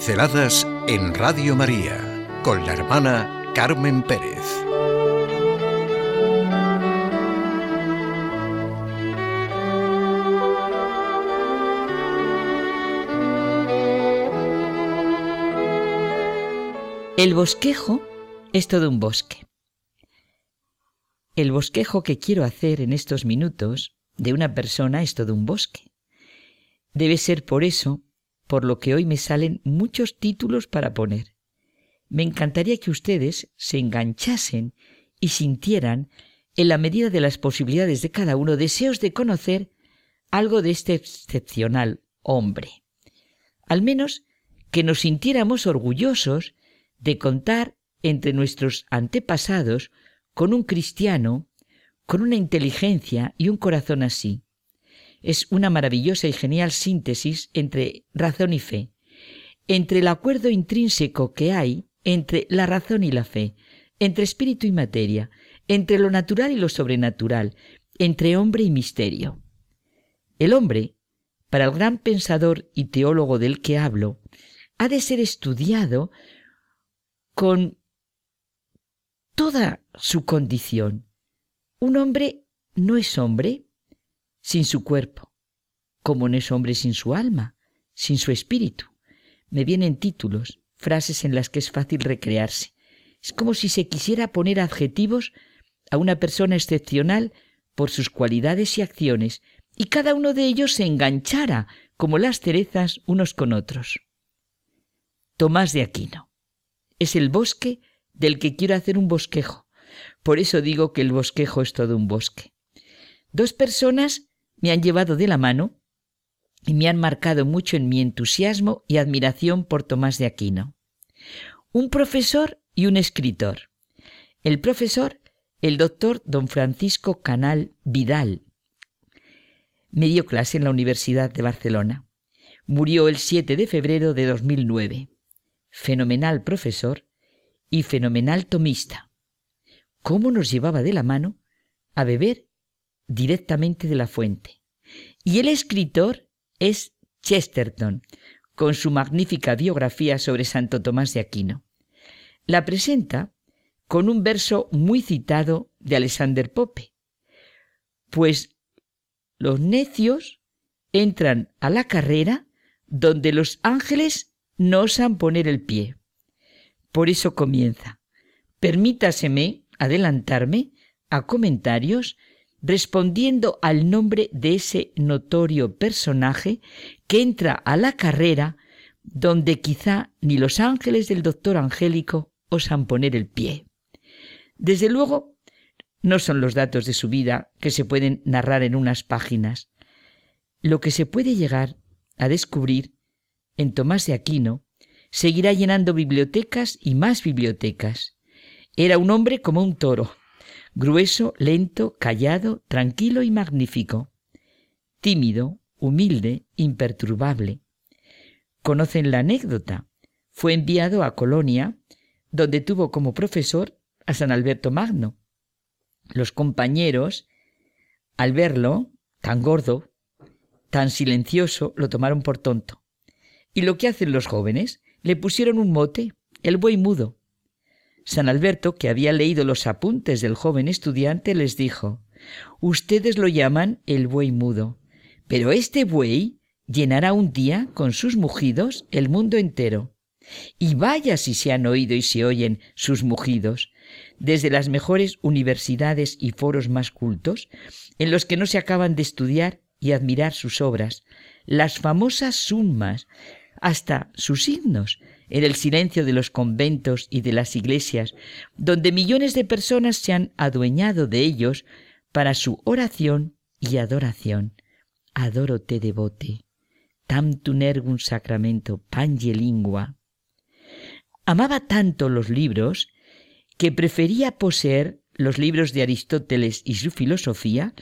Pinceladas en Radio María con la hermana Carmen Pérez. El bosquejo es todo un bosque. El bosquejo que quiero hacer en estos minutos de una persona es todo un bosque. Debe ser por eso por lo que hoy me salen muchos títulos para poner. Me encantaría que ustedes se enganchasen y sintieran, en la medida de las posibilidades de cada uno, deseos de conocer algo de este excepcional hombre. Al menos que nos sintiéramos orgullosos de contar entre nuestros antepasados con un cristiano, con una inteligencia y un corazón así es una maravillosa y genial síntesis entre razón y fe, entre el acuerdo intrínseco que hay entre la razón y la fe, entre espíritu y materia, entre lo natural y lo sobrenatural, entre hombre y misterio. El hombre, para el gran pensador y teólogo del que hablo, ha de ser estudiado con toda su condición. Un hombre no es hombre sin su cuerpo, como no es hombre sin su alma, sin su espíritu. Me vienen títulos, frases en las que es fácil recrearse. Es como si se quisiera poner adjetivos a una persona excepcional por sus cualidades y acciones, y cada uno de ellos se enganchara como las cerezas unos con otros. Tomás de Aquino. Es el bosque del que quiero hacer un bosquejo. Por eso digo que el bosquejo es todo un bosque. Dos personas me han llevado de la mano y me han marcado mucho en mi entusiasmo y admiración por Tomás de Aquino. Un profesor y un escritor. El profesor, el doctor don Francisco Canal Vidal. Me dio clase en la Universidad de Barcelona. Murió el 7 de febrero de 2009. Fenomenal profesor y fenomenal tomista. ¿Cómo nos llevaba de la mano a beber directamente de la fuente. Y el escritor es Chesterton, con su magnífica biografía sobre Santo Tomás de Aquino. La presenta con un verso muy citado de Alexander Pope, pues los necios entran a la carrera donde los ángeles no osan poner el pie. Por eso comienza. Permítaseme adelantarme a comentarios respondiendo al nombre de ese notorio personaje que entra a la carrera donde quizá ni los ángeles del doctor angélico osan poner el pie. Desde luego, no son los datos de su vida que se pueden narrar en unas páginas. Lo que se puede llegar a descubrir en Tomás de Aquino seguirá llenando bibliotecas y más bibliotecas. Era un hombre como un toro, grueso, lento, callado, tranquilo y magnífico, tímido, humilde, imperturbable. Conocen la anécdota. Fue enviado a Colonia, donde tuvo como profesor a San Alberto Magno. Los compañeros, al verlo, tan gordo, tan silencioso, lo tomaron por tonto. Y lo que hacen los jóvenes, le pusieron un mote, el buey mudo. San Alberto, que había leído los apuntes del joven estudiante, les dijo Ustedes lo llaman el buey mudo, pero este buey llenará un día con sus mugidos el mundo entero. Y vaya si se han oído y se oyen sus mugidos, desde las mejores universidades y foros más cultos, en los que no se acaban de estudiar y admirar sus obras, las famosas summas, hasta sus himnos, en el silencio de los conventos y de las iglesias, donde millones de personas se han adueñado de ellos para su oración y adoración. Adoro te devote, tam tunergum sacramento, pange lingua. Amaba tanto los libros que prefería poseer los libros de Aristóteles y su filosofía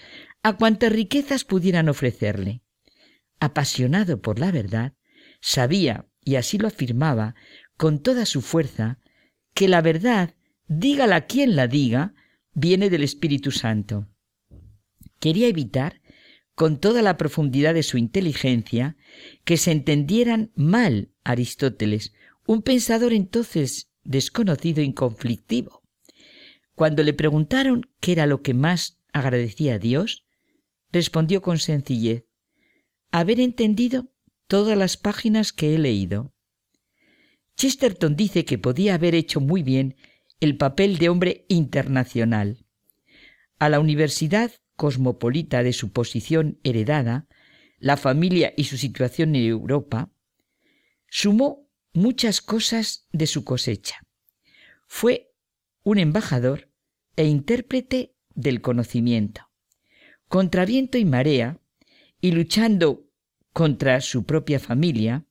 a cuantas riquezas pudieran ofrecerle. Apasionado por la verdad, sabía y así lo afirmaba con toda su fuerza, que la verdad, dígala quien la diga, viene del Espíritu Santo. Quería evitar, con toda la profundidad de su inteligencia, que se entendieran mal Aristóteles, un pensador entonces desconocido y conflictivo. Cuando le preguntaron qué era lo que más agradecía a Dios, respondió con sencillez, haber entendido todas las páginas que he leído. Chesterton dice que podía haber hecho muy bien el papel de hombre internacional. A la universidad cosmopolita de su posición heredada, la familia y su situación en Europa, sumó muchas cosas de su cosecha. Fue un embajador e intérprete del conocimiento. Contra viento y marea, y luchando contra su propia familia,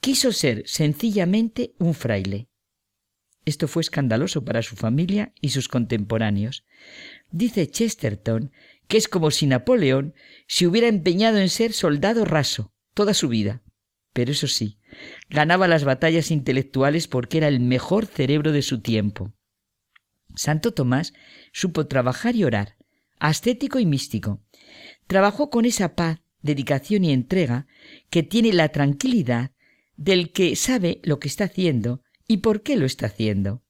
quiso ser sencillamente un fraile. Esto fue escandaloso para su familia y sus contemporáneos. Dice Chesterton que es como si Napoleón se hubiera empeñado en ser soldado raso toda su vida. Pero eso sí, ganaba las batallas intelectuales porque era el mejor cerebro de su tiempo. Santo Tomás supo trabajar y orar, ascético y místico. Trabajó con esa paz, dedicación y entrega que tiene la tranquilidad del que sabe lo que está haciendo y por qué lo está haciendo.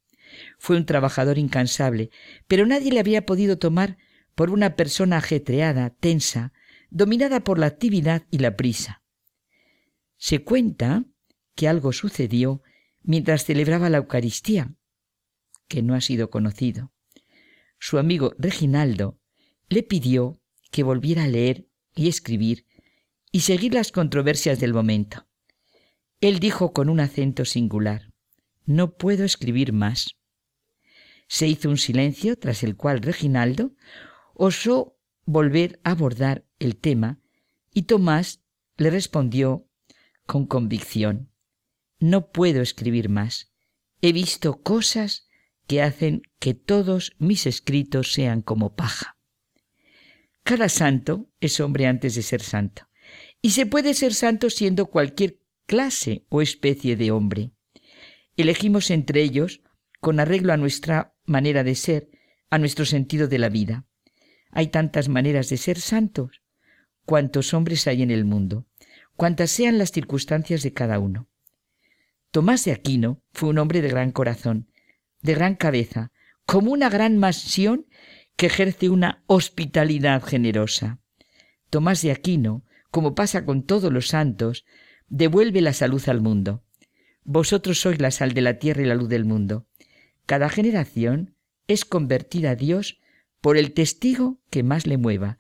Fue un trabajador incansable, pero nadie le había podido tomar por una persona ajetreada, tensa, dominada por la actividad y la prisa. Se cuenta que algo sucedió mientras celebraba la Eucaristía, que no ha sido conocido. Su amigo Reginaldo le pidió que volviera a leer y escribir y seguir las controversias del momento. Él dijo con un acento singular, No puedo escribir más. Se hizo un silencio, tras el cual Reginaldo osó volver a abordar el tema y Tomás le respondió con convicción, No puedo escribir más. He visto cosas que hacen que todos mis escritos sean como paja. Cada santo es hombre antes de ser santo, y se puede ser santo siendo cualquier clase o especie de hombre. Elegimos entre ellos con arreglo a nuestra manera de ser, a nuestro sentido de la vida. Hay tantas maneras de ser santos, cuantos hombres hay en el mundo, cuantas sean las circunstancias de cada uno. Tomás de Aquino fue un hombre de gran corazón, de gran cabeza, como una gran mansión que ejerce una hospitalidad generosa. Tomás de Aquino, como pasa con todos los santos, devuelve la salud al mundo. Vosotros sois la sal de la tierra y la luz del mundo. Cada generación es convertida a Dios por el testigo que más le mueva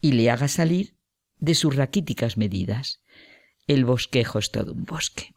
y le haga salir de sus raquíticas medidas. El bosquejo es todo un bosque.